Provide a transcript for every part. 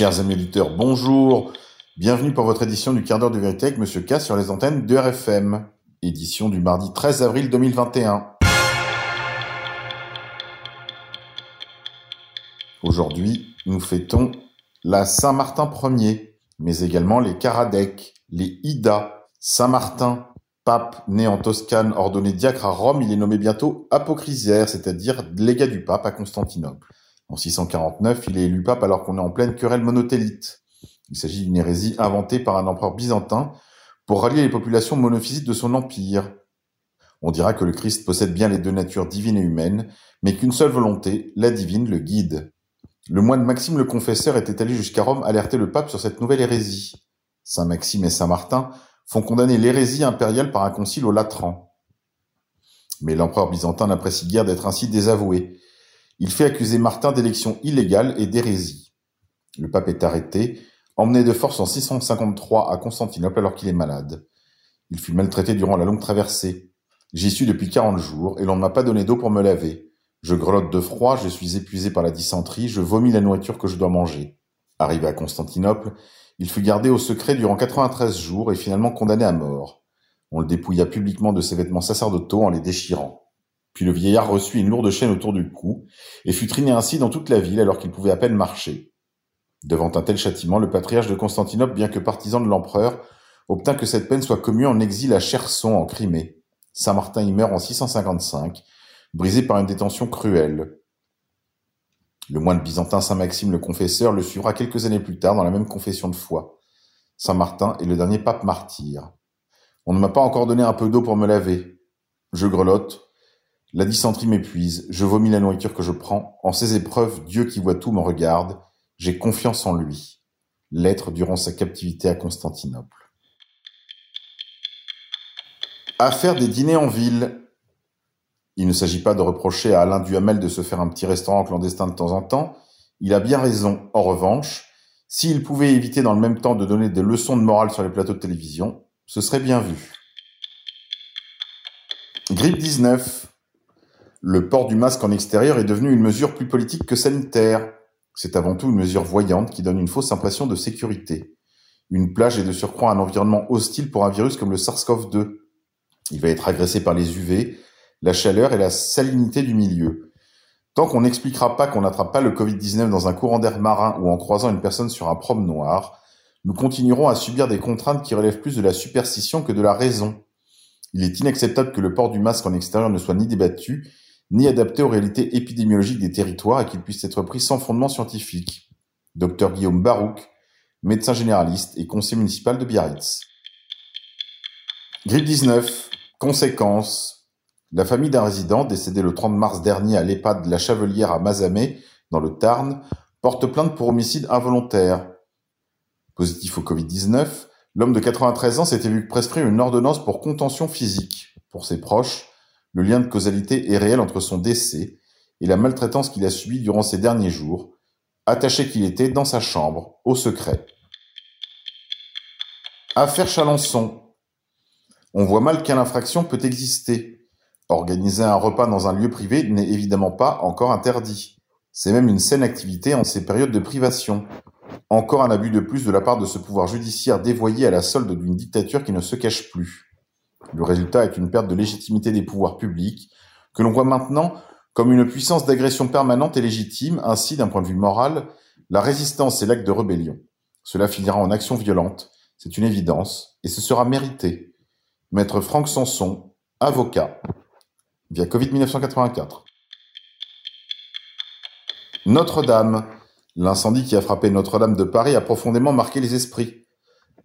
Chers amis auditeurs, bonjour. Bienvenue pour votre édition du quart d'heure de vérité avec Monsieur K sur les antennes de RFM. Édition du mardi 13 avril 2021. Aujourd'hui, nous fêtons la Saint-Martin Ier, mais également les Karadec, les Ida. Saint-Martin, pape né en Toscane, ordonné diacre à Rome, il est nommé bientôt apocrysaire, c'est-à-dire légat du pape à Constantinople. En 649, il est élu pape alors qu'on est en pleine querelle monotélite. Il s'agit d'une hérésie inventée par un empereur byzantin pour rallier les populations monophysites de son empire. On dira que le Christ possède bien les deux natures divines et humaines, mais qu'une seule volonté, la divine, le guide. Le moine Maxime le Confesseur était allé jusqu'à Rome alerter le pape sur cette nouvelle hérésie. Saint Maxime et Saint Martin font condamner l'hérésie impériale par un concile au Latran. Mais l'empereur byzantin n'apprécie guère d'être ainsi désavoué. Il fait accuser Martin d'élection illégale et d'hérésie. Le pape est arrêté, emmené de force en 653 à Constantinople alors qu'il est malade. Il fut maltraité durant la longue traversée. J'y suis depuis quarante jours et l'on ne m'a pas donné d'eau pour me laver. Je grelotte de froid, je suis épuisé par la dysenterie, je vomis la nourriture que je dois manger. Arrivé à Constantinople, il fut gardé au secret durant 93 jours et finalement condamné à mort. On le dépouilla publiquement de ses vêtements sacerdotaux en les déchirant. Puis le vieillard reçut une lourde chaîne autour du cou et fut triné ainsi dans toute la ville alors qu'il pouvait à peine marcher. Devant un tel châtiment, le patriarche de Constantinople, bien que partisan de l'empereur, obtint que cette peine soit commue en exil à Cherson en Crimée. Saint Martin y meurt en 655, brisé par une détention cruelle. Le moine byzantin Saint Maxime le Confesseur le suivra quelques années plus tard dans la même confession de foi. Saint Martin est le dernier pape martyr. On ne m'a pas encore donné un peu d'eau pour me laver. Je grelotte. La dysenterie m'épuise. Je vomis la nourriture que je prends. En ces épreuves, Dieu qui voit tout me regarde. J'ai confiance en lui. Lettre durant sa captivité à Constantinople. Affaire des dîners en ville. Il ne s'agit pas de reprocher à Alain Duhamel de se faire un petit restaurant clandestin de temps en temps. Il a bien raison. En revanche, s'il pouvait éviter dans le même temps de donner des leçons de morale sur les plateaux de télévision, ce serait bien vu. Grippe 19. Le port du masque en extérieur est devenu une mesure plus politique que sanitaire. C'est avant tout une mesure voyante qui donne une fausse impression de sécurité. Une plage est de surcroît un environnement hostile pour un virus comme le SARS-CoV-2. Il va être agressé par les UV, la chaleur et la salinité du milieu. Tant qu'on n'expliquera pas qu'on n'attrape pas le Covid-19 dans un courant d'air marin ou en croisant une personne sur un prom noir, nous continuerons à subir des contraintes qui relèvent plus de la superstition que de la raison. Il est inacceptable que le port du masque en extérieur ne soit ni débattu, ni adapté aux réalités épidémiologiques des territoires et qu'il puisse être pris sans fondement scientifique. Dr Guillaume Barouk, médecin généraliste et conseiller municipal de Biarritz. Grippe 19. Conséquences. La famille d'un résident, décédé le 30 mars dernier à l'EHPAD la Chavelière à Mazamet, dans le Tarn, porte plainte pour homicide involontaire. Positif au Covid-19, l'homme de 93 ans s'était vu prescrire une ordonnance pour contention physique. Pour ses proches, le lien de causalité est réel entre son décès et la maltraitance qu'il a subie durant ces derniers jours, attaché qu'il était dans sa chambre, au secret. Affaire Chalençon. On voit mal quelle infraction peut exister. Organiser un repas dans un lieu privé n'est évidemment pas encore interdit. C'est même une saine activité en ces périodes de privation. Encore un abus de plus de la part de ce pouvoir judiciaire dévoyé à la solde d'une dictature qui ne se cache plus. Le résultat est une perte de légitimité des pouvoirs publics, que l'on voit maintenant comme une puissance d'agression permanente et légitime, ainsi d'un point de vue moral, la résistance et l'acte de rébellion. Cela finira en action violente, c'est une évidence, et ce sera mérité. Maître Franck Sanson, avocat via Covid 1984. Notre-Dame. L'incendie qui a frappé Notre-Dame de Paris a profondément marqué les esprits.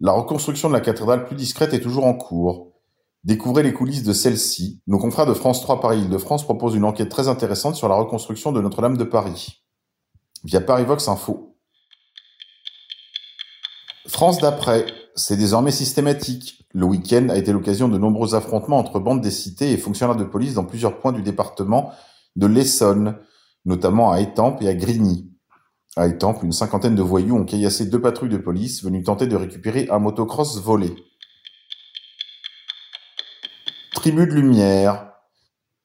La reconstruction de la cathédrale plus discrète est toujours en cours. Découvrez les coulisses de celle-ci. Nos confrères de France 3 Paris-Île-de-France proposent une enquête très intéressante sur la reconstruction de Notre-Dame de Paris. Via Parivox Info. France d'après. C'est désormais systématique. Le week-end a été l'occasion de nombreux affrontements entre bandes des cités et fonctionnaires de police dans plusieurs points du département de l'Essonne, notamment à Étampes et à Grigny. À Étampes, une cinquantaine de voyous ont caillassé deux patrouilles de police venues tenter de récupérer un motocross volé. Tribu de lumière.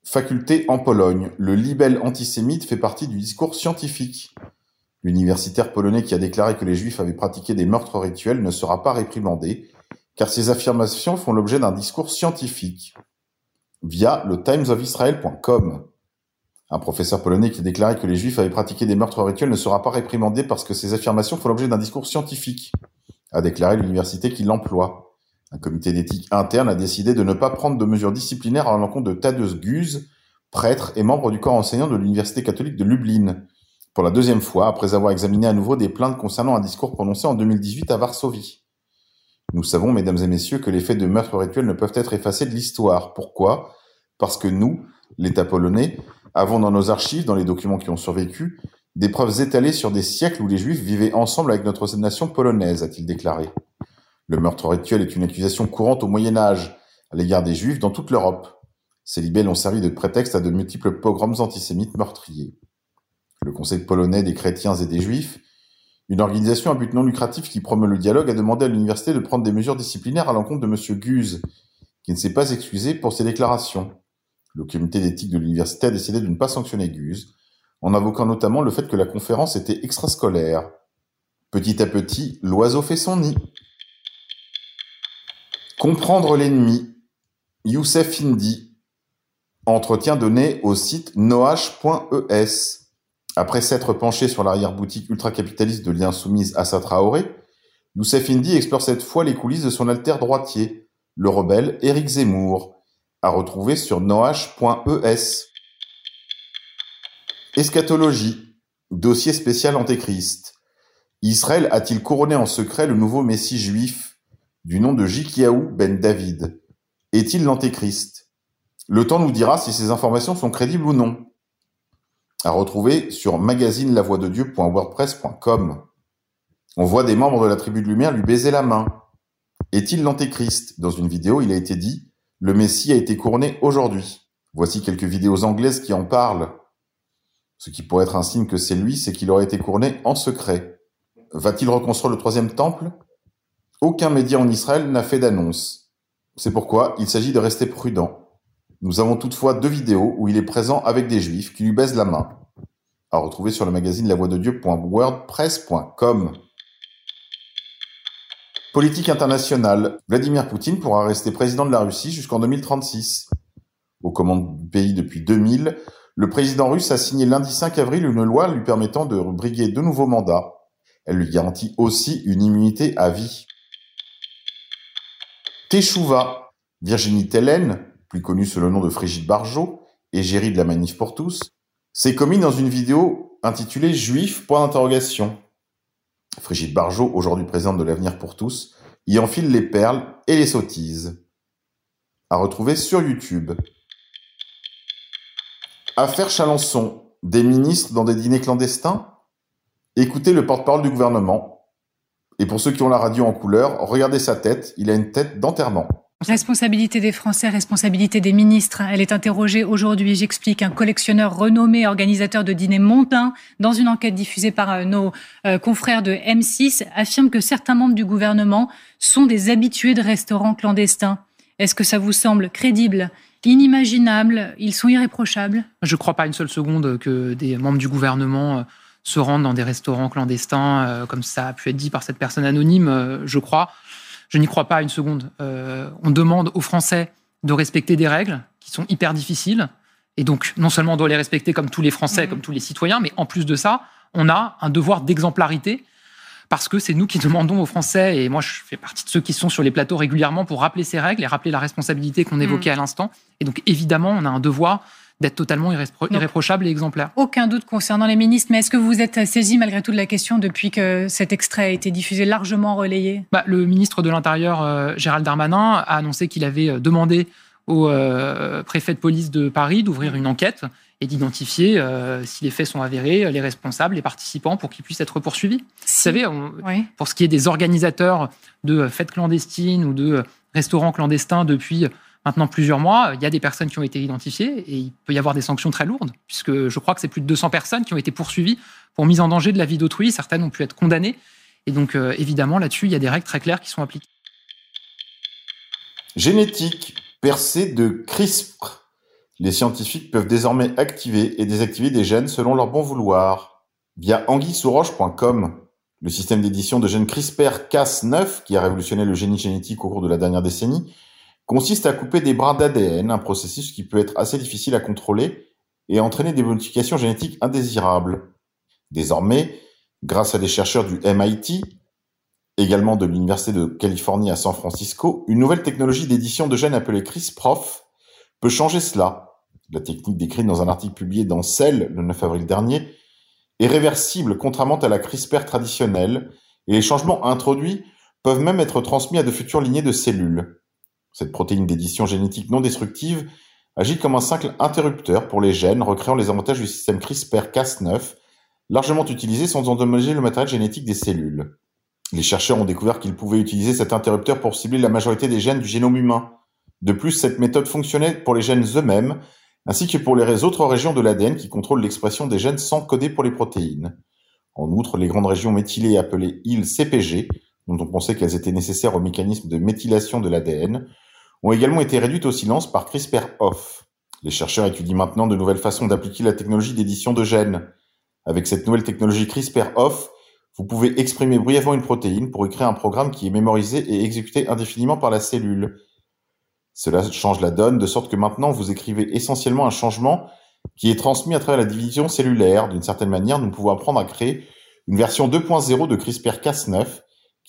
Faculté en Pologne. Le libelle antisémite fait partie du discours scientifique. L'universitaire polonais qui a déclaré que les juifs avaient pratiqué des meurtres rituels ne sera pas réprimandé, car ces affirmations font l'objet d'un discours scientifique. Via le timesofisrael.com. Un professeur polonais qui a déclaré que les juifs avaient pratiqué des meurtres rituels ne sera pas réprimandé parce que ces affirmations font l'objet d'un discours scientifique, a déclaré l'université qui l'emploie. Un comité d'éthique interne a décidé de ne pas prendre de mesures disciplinaires à l'encontre de Tadeusz Guz, prêtre et membre du corps enseignant de l'université catholique de Lublin, pour la deuxième fois après avoir examiné à nouveau des plaintes concernant un discours prononcé en 2018 à Varsovie. Nous savons, mesdames et messieurs, que les faits de meurtre rituel ne peuvent être effacés de l'histoire. Pourquoi? Parce que nous, l'État polonais, avons dans nos archives, dans les documents qui ont survécu, des preuves étalées sur des siècles où les Juifs vivaient ensemble avec notre nation polonaise, a-t-il déclaré. Le meurtre rituel est une accusation courante au Moyen Âge à l'égard des Juifs dans toute l'Europe. Ces libelles ont servi de prétexte à de multiples pogroms antisémites meurtriers le Conseil polonais des chrétiens et des juifs, une organisation à but non lucratif qui promeut le dialogue a demandé à l'université de prendre des mesures disciplinaires à l'encontre de M. Guz, qui ne s'est pas excusé pour ses déclarations. Le comité d'éthique de l'université a décidé de ne pas sanctionner Guz, en invoquant notamment le fait que la conférence était extrascolaire. Petit à petit, l'oiseau fait son nid. Comprendre l'ennemi. Youssef Indy. Entretien donné au site noach.es. Après s'être penché sur l'arrière-boutique ultra-capitaliste de l'insoumise Assa Traoré, Youssef Indy explore cette fois les coulisses de son alter droitier, le rebelle Éric Zemmour, à retrouver sur noach.es. Eschatologie, dossier spécial Antéchrist. Israël a-t-il couronné en secret le nouveau messie juif? Du nom de Jikiaou ben David Est-il l'Antéchrist? Le temps nous dira si ces informations sont crédibles ou non à retrouver sur magasinelavoixdedieu.wordpress.com. On voit des membres de la tribu de lumière lui baiser la main. Est-il l'antéchrist? Dans une vidéo, il a été dit Le Messie a été couronné aujourd'hui. Voici quelques vidéos anglaises qui en parlent. Ce qui pourrait être un signe que c'est lui, c'est qu'il aurait été couronné en secret. Va-t-il reconstruire le troisième temple? Aucun média en Israël n'a fait d'annonce. C'est pourquoi il s'agit de rester prudent. Nous avons toutefois deux vidéos où il est présent avec des juifs qui lui baisent la main. À retrouver sur le magazine lavoixdedieu.wordpress.com. Politique internationale. Vladimir Poutine pourra rester président de la Russie jusqu'en 2036. Aux commandes du pays depuis 2000, le président russe a signé lundi 5 avril une loi lui permettant de briguer de nouveaux mandats. Elle lui garantit aussi une immunité à vie. Teshuva. Virginie Tellen, plus connu sous le nom de Frigide Barjot, égérie de la Manif pour tous, s'est commis dans une vidéo intitulée Juif point d'interrogation. Frigide Barjot, aujourd'hui présidente de l'Avenir pour tous, y enfile les perles et les sottises. À retrouver sur YouTube. Affaire Chalençon. Des ministres dans des dîners clandestins? Écoutez le porte-parole du gouvernement. Et pour ceux qui ont la radio en couleur, regardez sa tête, il a une tête d'enterrement. Responsabilité des Français, responsabilité des ministres. Elle est interrogée aujourd'hui, j'explique, un collectionneur renommé, organisateur de dîners montains, dans une enquête diffusée par euh, nos euh, confrères de M6, affirme que certains membres du gouvernement sont des habitués de restaurants clandestins. Est-ce que ça vous semble crédible? Inimaginable, ils sont irréprochables? Je ne crois pas une seule seconde que des membres du gouvernement euh, se rendent dans des restaurants clandestins, comme ça a pu être dit par cette personne anonyme, je crois. Je n'y crois pas une seconde. Euh, on demande aux Français de respecter des règles qui sont hyper difficiles. Et donc, non seulement on doit les respecter comme tous les Français, mmh. comme tous les citoyens, mais en plus de ça, on a un devoir d'exemplarité parce que c'est nous qui demandons aux Français, et moi je fais partie de ceux qui sont sur les plateaux régulièrement pour rappeler ces règles et rappeler la responsabilité qu'on mmh. évoquait à l'instant. Et donc évidemment, on a un devoir d'être totalement irréprochable et exemplaire. Aucun doute concernant les ministres, mais est-ce que vous êtes saisi malgré tout de la question depuis que cet extrait a été diffusé, largement relayé? Bah, Le ministre de l'Intérieur, euh, Gérald Darmanin, a annoncé qu'il avait euh, demandé au euh, préfet de police de Paris d'ouvrir une enquête et d'identifier, si les faits sont avérés, les responsables, les participants, pour qu'ils puissent être poursuivis. Vous savez, pour ce qui est des organisateurs de fêtes clandestines ou de restaurants clandestins depuis maintenant plusieurs mois, il y a des personnes qui ont été identifiées et il peut y avoir des sanctions très lourdes, puisque je crois que c'est plus de 200 personnes qui ont été poursuivies pour mise en danger de la vie d'autrui. Certaines ont pu être condamnées. Et donc, euh, évidemment, là-dessus, il y a des règles très claires qui sont appliquées. Génétique, percée de CRISPR. Les scientifiques peuvent désormais activer et désactiver des gènes selon leur bon vouloir. via anguissouroche.com. Le système d'édition de gènes CRISPR-Cas9, qui a révolutionné le génie génétique au cours de la dernière décennie, consiste à couper des brins d'ADN, un processus qui peut être assez difficile à contrôler et entraîner des modifications génétiques indésirables. Désormais, grâce à des chercheurs du MIT, également de l'Université de Californie à San Francisco, une nouvelle technologie d'édition de gènes appelée CRISPROF peut changer cela. La technique décrite dans un article publié dans Cell le 9 avril dernier est réversible contrairement à la CRISPR traditionnelle et les changements introduits peuvent même être transmis à de futures lignées de cellules. Cette protéine d'édition génétique non destructive agit comme un simple interrupteur pour les gènes, recréant les avantages du système CRISPR-Cas9, largement utilisé sans endommager le matériel génétique des cellules. Les chercheurs ont découvert qu'ils pouvaient utiliser cet interrupteur pour cibler la majorité des gènes du génome humain. De plus, cette méthode fonctionnait pour les gènes eux-mêmes, ainsi que pour les autres régions de l'ADN qui contrôlent l'expression des gènes sans coder pour les protéines. En outre, les grandes régions méthylées appelées IL CPG, dont on pensait qu'elles étaient nécessaires au mécanisme de méthylation de l'ADN, ont également été réduites au silence par CRISPR-OFF. Les chercheurs étudient maintenant de nouvelles façons d'appliquer la technologie d'édition de gènes. Avec cette nouvelle technologie CRISPR-OFF, vous pouvez exprimer brièvement une protéine pour y créer un programme qui est mémorisé et exécuté indéfiniment par la cellule. Cela change la donne de sorte que maintenant vous écrivez essentiellement un changement qui est transmis à travers la division cellulaire. D'une certaine manière, nous pouvons apprendre à créer une version 2.0 de CRISPR-Cas9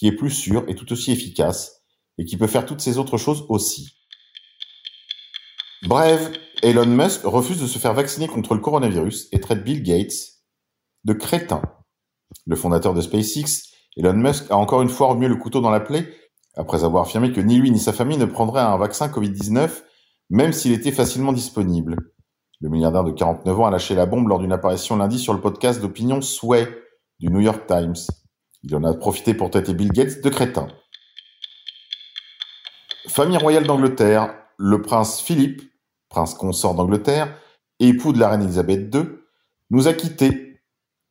qui est plus sûre et tout aussi efficace et qui peut faire toutes ces autres choses aussi. Bref, Elon Musk refuse de se faire vacciner contre le coronavirus et traite Bill Gates de crétin. Le fondateur de SpaceX, Elon Musk, a encore une fois remué le couteau dans la plaie après avoir affirmé que ni lui ni sa famille ne prendraient un vaccin Covid-19 même s'il était facilement disponible. Le milliardaire de 49 ans a lâché la bombe lors d'une apparition lundi sur le podcast d'opinion Sway du New York Times. Il en a profité pour traiter Bill Gates de crétin. Famille royale d'Angleterre, le prince Philippe, prince consort d'Angleterre, époux de la reine Elisabeth II, nous a quittés.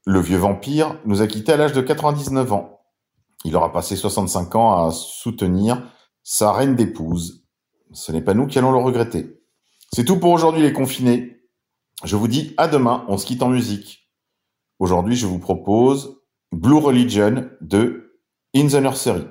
Le vieux vampire nous a quittés à l'âge de 99 ans. Il aura passé 65 ans à soutenir sa reine d'épouse. Ce n'est pas nous qui allons le regretter. C'est tout pour aujourd'hui les confinés. Je vous dis à demain, on se quitte en musique. Aujourd'hui, je vous propose Blue Religion de In the Nursery.